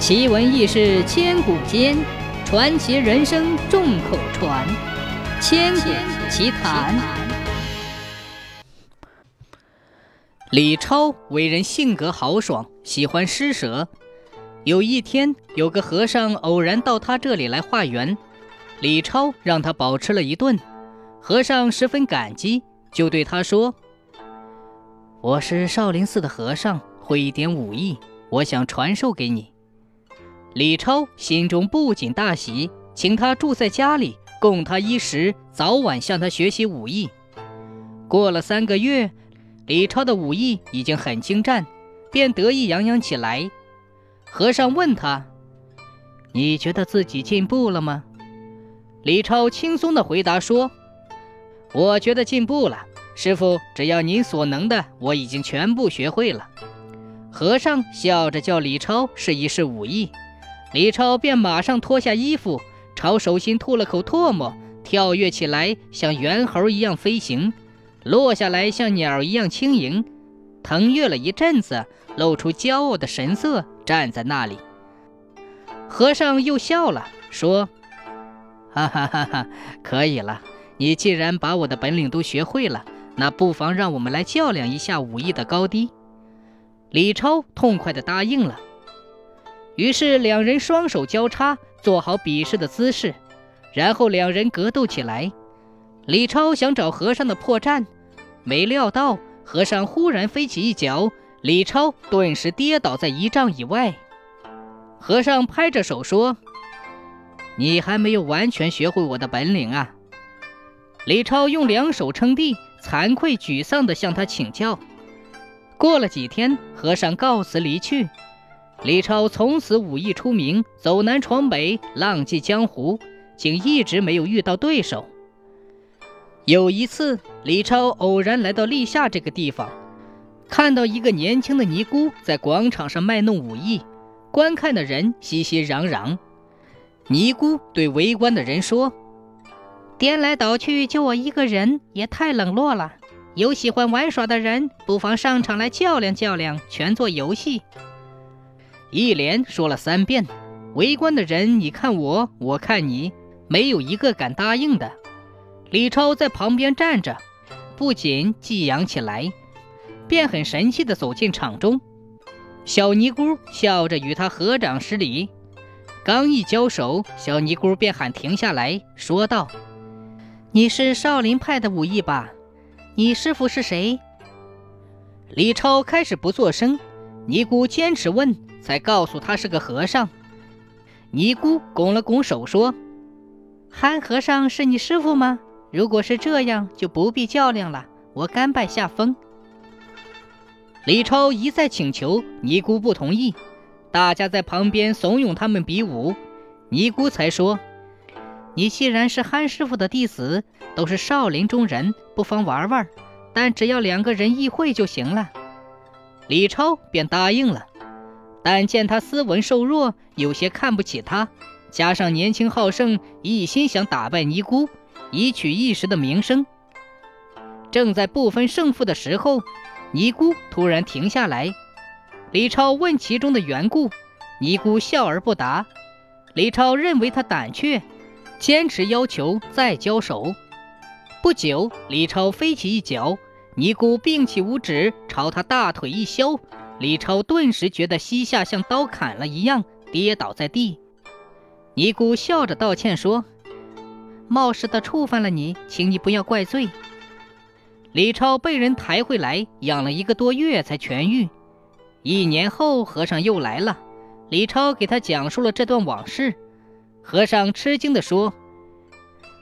奇闻异事千古间，传奇人生众口传。千古奇谈。李超为人性格豪爽，喜欢施舍。有一天，有个和尚偶然到他这里来化缘，李超让他饱吃了一顿。和尚十分感激，就对他说：“我是少林寺的和尚，会一点武艺，我想传授给你。”李超心中不仅大喜，请他住在家里，供他衣食，早晚向他学习武艺。过了三个月，李超的武艺已经很精湛，便得意洋洋起来。和尚问他：“你觉得自己进步了吗？”李超轻松地回答说：“我觉得进步了，师傅，只要您所能的，我已经全部学会了。”和尚笑着叫李超试一试武艺。李超便马上脱下衣服，朝手心吐了口唾沫，跳跃起来，像猿猴一样飞行，落下来像鸟一样轻盈，腾跃了一阵子，露出骄傲的神色，站在那里。和尚又笑了，说：“哈哈哈哈，可以了，你既然把我的本领都学会了，那不妨让我们来较量一下武艺的高低。”李超痛快地答应了。于是两人双手交叉，做好比试的姿势，然后两人格斗起来。李超想找和尚的破绽，没料到和尚忽然飞起一脚，李超顿时跌倒在一丈以外。和尚拍着手说：“你还没有完全学会我的本领啊！”李超用两手撑地，惭愧沮丧地向他请教。过了几天，和尚告辞离去。李超从此武艺出名，走南闯北，浪迹江湖，竟一直没有遇到对手。有一次，李超偶然来到历下这个地方，看到一个年轻的尼姑在广场上卖弄武艺，观看的人熙熙攘攘。尼姑对围观的人说：“颠来倒去就我一个人，也太冷落了。有喜欢玩耍的人，不妨上场来较量较量，全做游戏。”一连说了三遍，围观的人你看我，我看你，没有一个敢答应的。李超在旁边站着，不仅激扬起来，便很神气地走进场中。小尼姑笑着与他合掌施礼，刚一交手，小尼姑便喊停下来说道：“你是少林派的武艺吧？你师傅是谁？”李超开始不作声，尼姑坚持问。才告诉他是个和尚。尼姑拱了拱手说：“憨和尚是你师傅吗？如果是这样，就不必较量了，我甘拜下风。”李超一再请求，尼姑不同意。大家在旁边怂恿他们比武，尼姑才说：“你既然是憨师傅的弟子，都是少林中人，不妨玩玩，但只要两个人议会就行了。”李超便答应了。但见他斯文瘦弱，有些看不起他，加上年轻好胜，一心想打败尼姑，以取一时的名声。正在不分胜负的时候，尼姑突然停下来。李超问其中的缘故，尼姑笑而不答。李超认为他胆怯，坚持要求再交手。不久，李超飞起一脚，尼姑并起五指朝他大腿一削。李超顿时觉得膝下像刀砍了一样，跌倒在地。尼姑笑着道歉说：“冒失的触犯了你，请你不要怪罪。”李超被人抬回来，养了一个多月才痊愈。一年后，和尚又来了，李超给他讲述了这段往事。和尚吃惊地说：“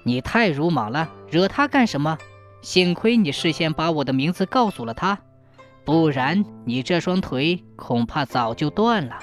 你太鲁莽了，惹他干什么？幸亏你事先把我的名字告诉了他。”不然，你这双腿恐怕早就断了。